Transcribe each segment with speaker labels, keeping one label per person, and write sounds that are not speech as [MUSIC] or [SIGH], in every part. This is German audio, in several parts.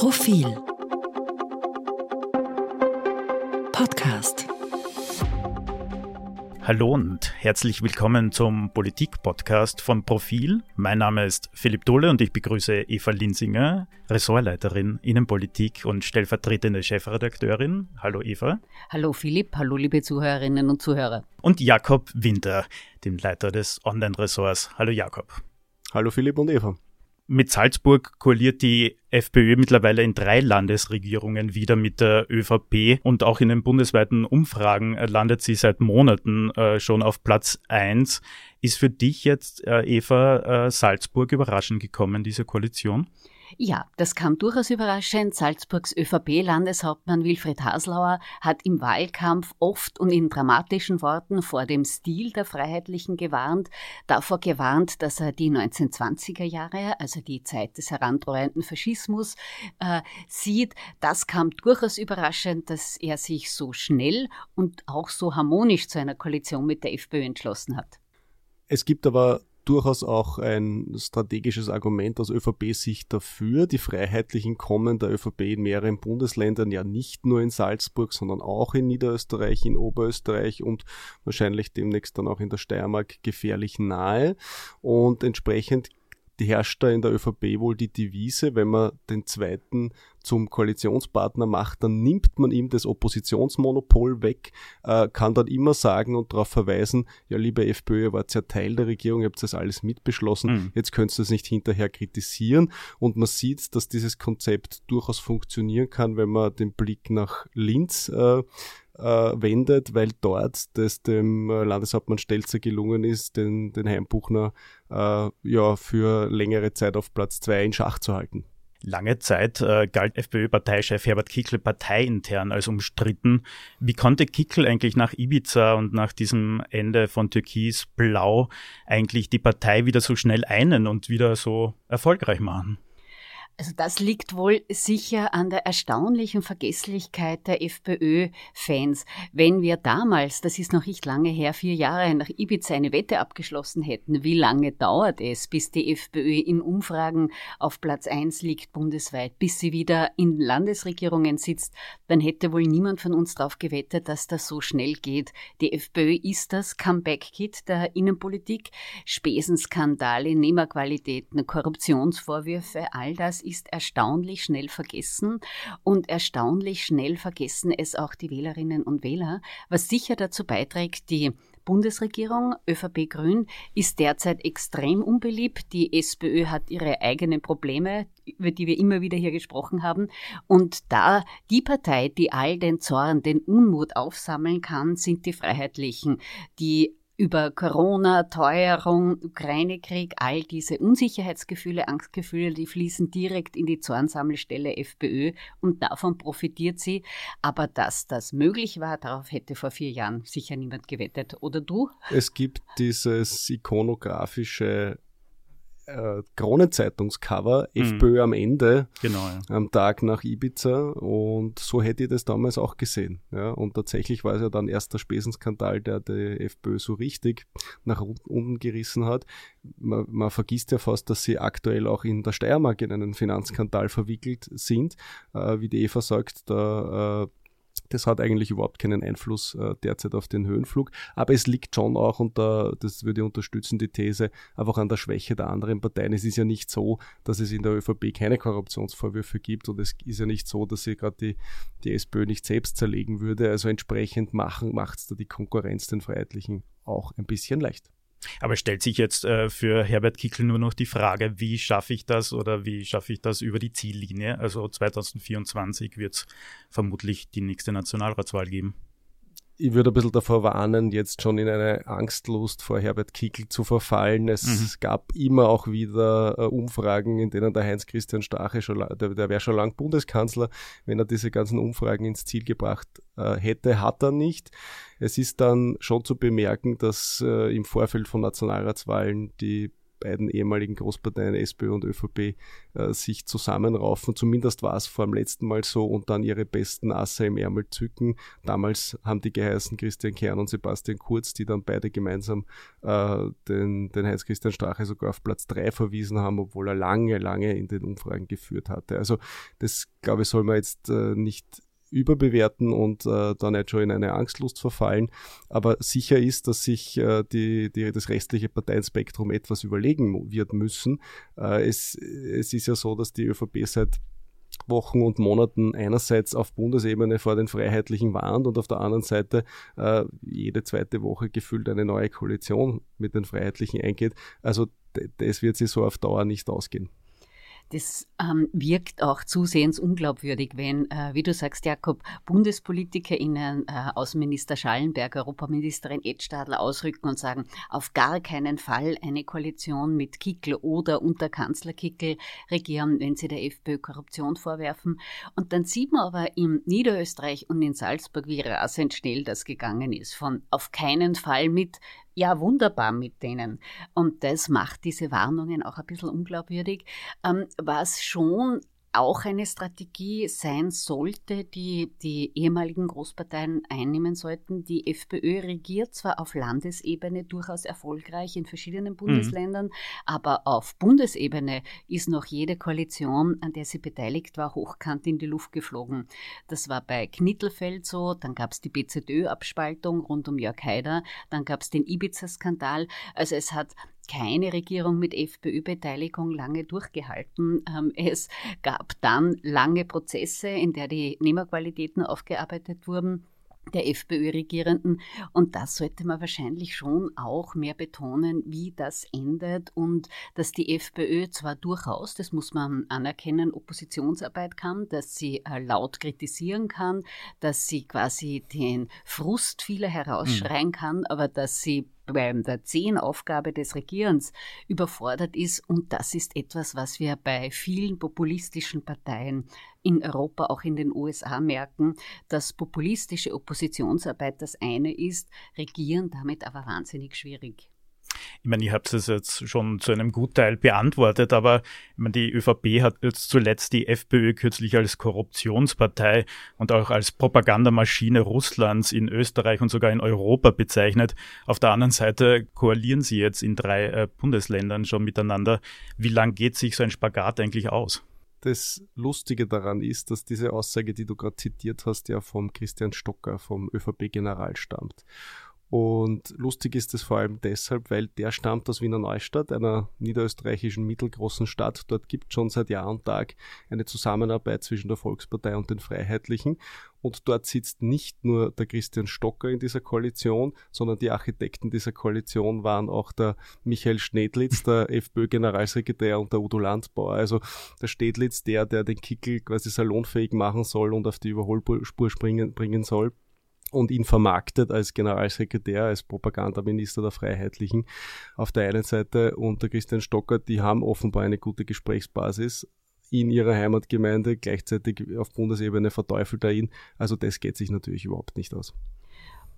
Speaker 1: Profil Podcast
Speaker 2: Hallo und herzlich willkommen zum Politik-Podcast von Profil. Mein Name ist Philipp Dohle und ich begrüße Eva Linsinger, Ressortleiterin Innenpolitik und stellvertretende Chefredakteurin. Hallo Eva.
Speaker 3: Hallo Philipp, hallo liebe Zuhörerinnen und Zuhörer.
Speaker 2: Und Jakob Winter, dem Leiter des Online-Ressorts. Hallo Jakob.
Speaker 4: Hallo Philipp und Eva.
Speaker 2: Mit Salzburg koaliert die FPÖ mittlerweile in drei Landesregierungen wieder mit der ÖVP und auch in den bundesweiten Umfragen landet sie seit Monaten äh, schon auf Platz eins. Ist für dich jetzt, äh, Eva, äh, Salzburg überraschend gekommen, diese Koalition?
Speaker 3: Ja, das kam durchaus überraschend. Salzburgs ÖVP-Landeshauptmann Wilfried Haslauer hat im Wahlkampf oft und in dramatischen Worten vor dem Stil der Freiheitlichen gewarnt, davor gewarnt, dass er die 1920er Jahre, also die Zeit des herandrohenden Faschismus, äh, sieht. Das kam durchaus überraschend, dass er sich so schnell und auch so harmonisch zu einer Koalition mit der FPÖ entschlossen hat.
Speaker 4: Es gibt aber durchaus auch ein strategisches Argument aus ÖVP-Sicht dafür. Die Freiheitlichen kommen der ÖVP in mehreren Bundesländern, ja nicht nur in Salzburg, sondern auch in Niederösterreich, in Oberösterreich und wahrscheinlich demnächst dann auch in der Steiermark gefährlich nahe. Und entsprechend herrscht da in der ÖVP wohl die Devise, wenn man den zweiten zum Koalitionspartner macht, dann nimmt man ihm das Oppositionsmonopol weg, äh, kann dann immer sagen und darauf verweisen, ja liebe FPÖ, ihr wart ja Teil der Regierung, ihr habt das alles mitbeschlossen, mhm. jetzt könnt ihr es nicht hinterher kritisieren und man sieht, dass dieses Konzept durchaus funktionieren kann, wenn man den Blick nach Linz äh, äh, wendet, weil dort das dem äh, Landeshauptmann Stelzer gelungen ist, den, den Heimbuchner äh, ja für längere Zeit auf Platz zwei in Schach zu halten.
Speaker 2: Lange Zeit äh, galt FPÖ-Parteichef Herbert Kickl parteiintern als umstritten. Wie konnte Kickl eigentlich nach Ibiza und nach diesem Ende von Türkis Blau eigentlich die Partei wieder so schnell einen und wieder so erfolgreich machen?
Speaker 3: Also das liegt wohl sicher an der erstaunlichen Vergesslichkeit der FPÖ-Fans. Wenn wir damals, das ist noch nicht lange her, vier Jahre nach Ibiza eine Wette abgeschlossen hätten, wie lange dauert es, bis die FPÖ in Umfragen auf Platz eins liegt bundesweit, bis sie wieder in Landesregierungen sitzt, dann hätte wohl niemand von uns darauf gewettet, dass das so schnell geht. Die FPÖ ist das Comeback-Kit der Innenpolitik. Spesenskandale, Nehmerqualitäten, Korruptionsvorwürfe, all das ist erstaunlich schnell vergessen und erstaunlich schnell vergessen es auch die Wählerinnen und Wähler, was sicher dazu beiträgt, die Bundesregierung, ÖVP Grün, ist derzeit extrem unbeliebt. Die SPÖ hat ihre eigenen Probleme, über die wir immer wieder hier gesprochen haben. Und da die Partei, die all den Zorn, den Unmut aufsammeln kann, sind die Freiheitlichen, die über Corona, Teuerung, Ukraine-Krieg, all diese Unsicherheitsgefühle, Angstgefühle, die fließen direkt in die Zornsammelstelle FPÖ und davon profitiert sie. Aber dass das möglich war, darauf hätte vor vier Jahren sicher niemand gewettet. Oder du?
Speaker 4: Es gibt dieses ikonografische äh, Kronenzeitungscover, mhm. FPÖ am Ende,
Speaker 2: genau, ja.
Speaker 4: am Tag nach Ibiza und so hätte ich das damals auch gesehen. Ja. Und tatsächlich war es ja dann erst der Spesenskandal, der die FPÖ so richtig nach unten gerissen hat. Man, man vergisst ja fast, dass sie aktuell auch in der Steiermark in einen Finanzskandal verwickelt sind. Äh, wie die Eva sagt, da äh, das hat eigentlich überhaupt keinen Einfluss äh, derzeit auf den Höhenflug. Aber es liegt schon auch, und da, das würde ich unterstützen, die These, einfach an der Schwäche der anderen Parteien. Es ist ja nicht so, dass es in der ÖVP keine Korruptionsvorwürfe gibt und es ist ja nicht so, dass sie gerade die, die SPÖ nicht selbst zerlegen würde. Also entsprechend machen, macht es da die Konkurrenz den Freiheitlichen auch ein bisschen leicht.
Speaker 2: Aber stellt sich jetzt äh, für Herbert Kickl nur noch die Frage, wie schaffe ich das oder wie schaffe ich das über die Ziellinie? Also 2024 wird es vermutlich die nächste Nationalratswahl geben.
Speaker 4: Ich würde ein bisschen davor warnen, jetzt schon in eine Angstlust vor Herbert Kickl zu verfallen. Es mhm. gab immer auch wieder äh, Umfragen, in denen der Heinz-Christian Stache schon, der, der wäre schon lang Bundeskanzler, wenn er diese ganzen Umfragen ins Ziel gebracht äh, hätte, hat er nicht. Es ist dann schon zu bemerken, dass äh, im Vorfeld von Nationalratswahlen die beiden ehemaligen Großparteien SPÖ und ÖVP äh, sich zusammenraufen. Zumindest war es vor dem letzten Mal so und dann ihre besten Asse im Ärmel zücken. Damals haben die geheißen Christian Kern und Sebastian Kurz, die dann beide gemeinsam äh, den, den Heinz-Christian Strache sogar auf Platz 3 verwiesen haben, obwohl er lange, lange in den Umfragen geführt hatte. Also das, glaube ich, soll man jetzt äh, nicht überbewerten und äh, da nicht schon in eine Angstlust verfallen. Aber sicher ist, dass sich äh, die, die, das restliche Parteienspektrum etwas überlegen wird müssen. Äh, es, es ist ja so, dass die ÖVP seit Wochen und Monaten einerseits auf Bundesebene vor den Freiheitlichen warnt und auf der anderen Seite äh, jede zweite Woche gefühlt eine neue Koalition mit den Freiheitlichen eingeht. Also das wird sich so auf Dauer nicht ausgehen.
Speaker 3: Das ähm, wirkt auch zusehends unglaubwürdig, wenn, äh, wie du sagst, Jakob, BundespolitikerInnen, äh, Außenminister Schallenberg, Europaministerin Edstadler ausrücken und sagen, auf gar keinen Fall eine Koalition mit Kickel oder unter Kanzler Kickel regieren, wenn sie der FPÖ Korruption vorwerfen. Und dann sieht man aber in Niederösterreich und in Salzburg, wie rasend schnell das gegangen ist. Von auf keinen Fall mit ja wunderbar mit denen. Und das macht diese Warnungen auch ein bisschen unglaubwürdig. Ähm, was schon auch eine Strategie sein sollte, die die ehemaligen Großparteien einnehmen sollten. Die FPÖ regiert zwar auf Landesebene durchaus erfolgreich in verschiedenen mhm. Bundesländern, mhm. aber auf Bundesebene ist noch jede Koalition, an der sie beteiligt war, hochkant in die Luft geflogen. Das war bei Knittelfeld so, dann gab es die BZÖ-Abspaltung rund um Jörg Haider, dann gab es den Ibiza-Skandal. Also es hat keine Regierung mit FPÖ-Beteiligung lange durchgehalten. Ähm, es gab dann lange Prozesse, in der die Nehmerqualitäten aufgearbeitet wurden der FPÖ-Regierenden. Und das sollte man wahrscheinlich schon auch mehr betonen, wie das endet und dass die FPÖ zwar durchaus, das muss man anerkennen, Oppositionsarbeit kann, dass sie äh, laut kritisieren kann, dass sie quasi den Frust vieler herausschreien mhm. kann, aber dass sie bei der zehn Aufgabe des Regierens überfordert ist. Und das ist etwas, was wir bei vielen populistischen Parteien in Europa, auch in den USA merken, dass populistische Oppositionsarbeit das eine ist, regieren damit aber wahnsinnig schwierig.
Speaker 2: Ich meine, ihr habt es jetzt schon zu einem Gutteil beantwortet, aber ich meine, die ÖVP hat jetzt zuletzt die FPÖ kürzlich als Korruptionspartei und auch als Propagandamaschine Russlands in Österreich und sogar in Europa bezeichnet. Auf der anderen Seite koalieren sie jetzt in drei äh, Bundesländern schon miteinander. Wie lang geht sich so ein Spagat eigentlich aus?
Speaker 4: das Lustige daran ist, dass diese Aussage, die du gerade zitiert hast, ja vom Christian Stocker, vom ÖVP-General stammt. Und lustig ist es vor allem deshalb, weil der stammt aus Wiener Neustadt, einer niederösterreichischen mittelgroßen Stadt. Dort gibt es schon seit Jahr und Tag eine Zusammenarbeit zwischen der Volkspartei und den Freiheitlichen. Und dort sitzt nicht nur der Christian Stocker in dieser Koalition, sondern die Architekten dieser Koalition waren auch der Michael Schnedlitz, der [LAUGHS] FPÖ-Generalsekretär und der Udo Landbauer. Also der Stedlitz, der, der den Kickel quasi salonfähig machen soll und auf die Überholspur springen, bringen soll und ihn vermarktet als Generalsekretär, als Propagandaminister der Freiheitlichen auf der einen Seite und der Christian Stocker, die haben offenbar eine gute Gesprächsbasis in ihrer Heimatgemeinde, gleichzeitig auf Bundesebene verteufelt er ihn. Also das geht sich natürlich überhaupt nicht aus.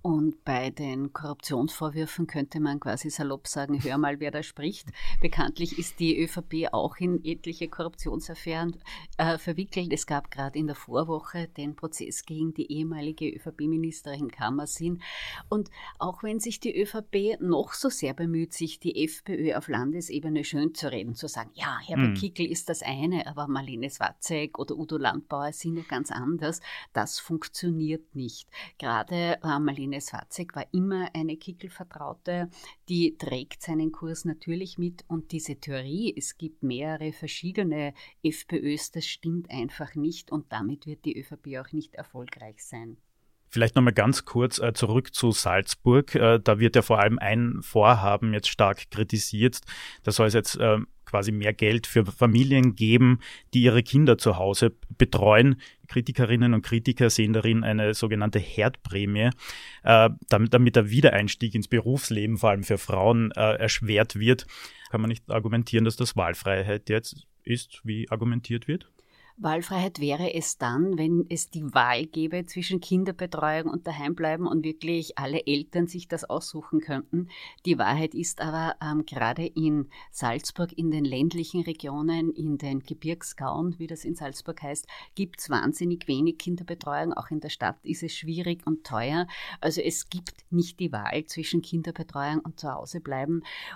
Speaker 3: Und bei den Korruptionsvorwürfen könnte man quasi salopp sagen, hör mal, wer da spricht. Bekanntlich ist die ÖVP auch in etliche Korruptionsaffären äh, verwickelt. Es gab gerade in der Vorwoche den Prozess gegen die ehemalige ÖVP-Ministerin Kammersin. Und auch wenn sich die ÖVP noch so sehr bemüht, sich die FPÖ auf Landesebene schön zu reden, zu sagen, ja, Herbert mhm. Kickl ist das eine, aber Marlene Swatzek oder Udo Landbauer sind ja ganz anders, das funktioniert nicht. Gerade äh, Marlene Ines Watzek war immer eine Kickel-Vertraute, die trägt seinen Kurs natürlich mit und diese Theorie, es gibt mehrere verschiedene FPÖs, das stimmt einfach nicht und damit wird die ÖVP auch nicht erfolgreich sein.
Speaker 2: Vielleicht nochmal ganz kurz äh, zurück zu Salzburg. Äh, da wird ja vor allem ein Vorhaben jetzt stark kritisiert. Da soll es jetzt äh, quasi mehr Geld für Familien geben, die ihre Kinder zu Hause betreuen. Kritikerinnen und Kritiker sehen darin eine sogenannte Herdprämie, äh, damit, damit der Wiedereinstieg ins Berufsleben, vor allem für Frauen, äh, erschwert wird. Kann man nicht argumentieren, dass das Wahlfreiheit jetzt ist, wie argumentiert wird?
Speaker 3: Wahlfreiheit wäre es dann, wenn es die Wahl gäbe zwischen Kinderbetreuung und Daheimbleiben und wirklich alle Eltern sich das aussuchen könnten. Die Wahrheit ist aber ähm, gerade in Salzburg, in den ländlichen Regionen, in den Gebirgsgauen, wie das in Salzburg heißt, gibt es wahnsinnig wenig Kinderbetreuung. Auch in der Stadt ist es schwierig und teuer. Also es gibt nicht die Wahl zwischen Kinderbetreuung und zu Hause.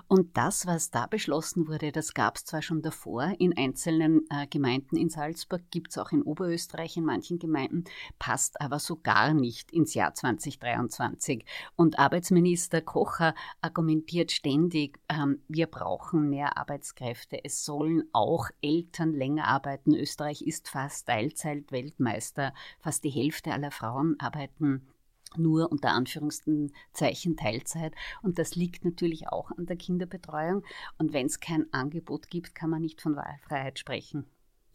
Speaker 3: Und das, was da beschlossen wurde, das gab es zwar schon davor in einzelnen äh, Gemeinden in Salzburg, Salzburg gibt es auch in Oberösterreich in manchen Gemeinden, passt aber so gar nicht ins Jahr 2023. Und Arbeitsminister Kocher argumentiert ständig, ähm, wir brauchen mehr Arbeitskräfte. Es sollen auch Eltern länger arbeiten. Österreich ist fast Teilzeit-Weltmeister. Fast die Hälfte aller Frauen arbeiten nur unter Anführungszeichen Teilzeit. Und das liegt natürlich auch an der Kinderbetreuung. Und wenn es kein Angebot gibt, kann man nicht von Wahlfreiheit sprechen.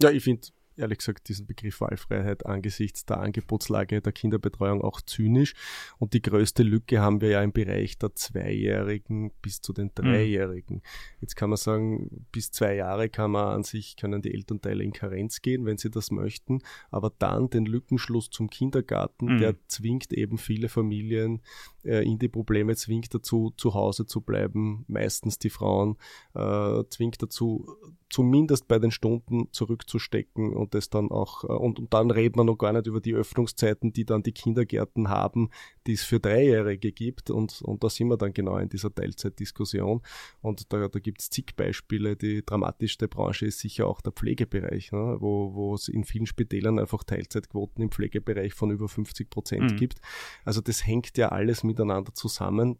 Speaker 4: Ja, ich finde ehrlich gesagt diesen Begriff Wahlfreiheit angesichts der Angebotslage der Kinderbetreuung auch zynisch. Und die größte Lücke haben wir ja im Bereich der Zweijährigen bis zu den mhm. Dreijährigen. Mhm. Jetzt kann man sagen, bis zwei Jahre kann man an sich, können die Elternteile in Karenz gehen, wenn sie das möchten. Aber dann den Lückenschluss zum Kindergarten, mhm. der zwingt eben viele Familien äh, in die Probleme, zwingt dazu, zu Hause zu bleiben, meistens die Frauen, äh, zwingt dazu, zumindest bei den Stunden zurückzustecken und das dann auch, äh, und, und dann redet man noch gar nicht über die Öffnungszeiten, die dann die Kindergärten haben, die es für Dreijährige gibt und, und da sind wir dann genau in dieser Teilzeitdiskussion und da, da gibt es zig Beispiele. Die dramatischste Branche ist sicher auch der Pflegebereich, ne, wo, wo es in vielen Spitälern einfach Teilzeitquoten im Pflegebereich von über 50 Prozent mhm. gibt. Also das hängt ja alles miteinander zusammen.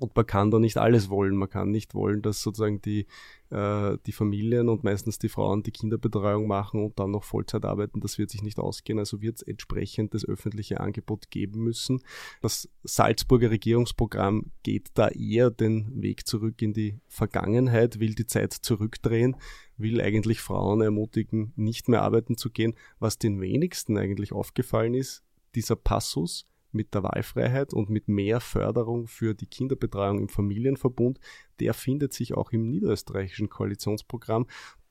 Speaker 4: Und man kann da nicht alles wollen. Man kann nicht wollen, dass sozusagen die, äh, die Familien und meistens die Frauen die Kinderbetreuung machen und dann noch Vollzeit arbeiten. Das wird sich nicht ausgehen. Also wird es entsprechend das öffentliche Angebot geben müssen. Das Salzburger Regierungsprogramm geht da eher den Weg zurück in die Vergangenheit, will die Zeit zurückdrehen, will eigentlich Frauen ermutigen, nicht mehr arbeiten zu gehen. Was den wenigsten eigentlich aufgefallen ist, dieser Passus, mit der Wahlfreiheit und mit mehr Förderung für die Kinderbetreuung im Familienverbund, der findet sich auch im niederösterreichischen Koalitionsprogramm.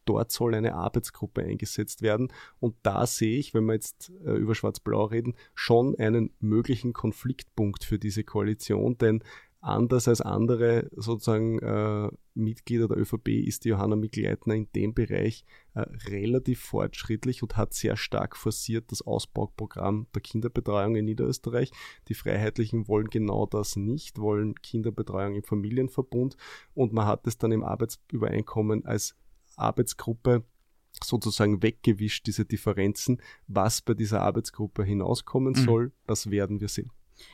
Speaker 4: Dort soll eine Arbeitsgruppe eingesetzt werden. Und da sehe ich, wenn wir jetzt äh, über Schwarz-Blau reden, schon einen möglichen Konfliktpunkt für diese Koalition, denn Anders als andere sozusagen äh, Mitglieder der ÖVP ist die Johanna Mikl-Leitner in dem Bereich äh, relativ fortschrittlich und hat sehr stark forciert das Ausbauprogramm der Kinderbetreuung in Niederösterreich. Die Freiheitlichen wollen genau das nicht, wollen Kinderbetreuung im Familienverbund und man hat es dann im Arbeitsübereinkommen als Arbeitsgruppe sozusagen weggewischt, diese Differenzen. Was bei dieser Arbeitsgruppe hinauskommen mhm. soll, das werden wir sehen.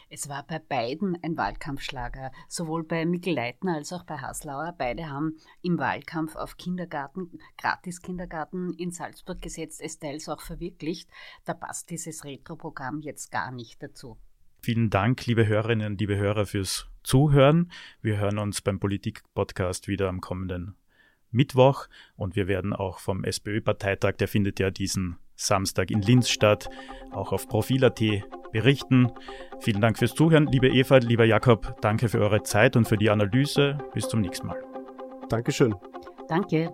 Speaker 3: Es war bei beiden ein Wahlkampfschlager, sowohl bei Mikkel Leitner als auch bei Haslauer. Beide haben im Wahlkampf auf Kindergarten, Gratis-Kindergarten in Salzburg gesetzt, es teils auch verwirklicht. Da passt dieses Retro-Programm jetzt gar nicht dazu.
Speaker 2: Vielen Dank, liebe Hörerinnen, liebe Hörer, fürs Zuhören. Wir hören uns beim Politik-Podcast wieder am kommenden Mittwoch und wir werden auch vom SPÖ-Parteitag, der findet ja diesen Samstag in Linz statt, auch auf Profil.at berichten. Vielen Dank fürs Zuhören, liebe Eva, lieber Jakob, danke für eure Zeit und für die Analyse. Bis zum nächsten Mal.
Speaker 4: Dankeschön.
Speaker 3: Danke.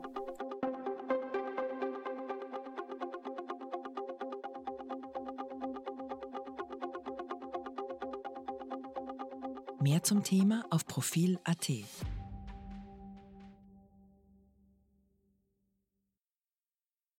Speaker 1: Mehr zum Thema auf Profil.at.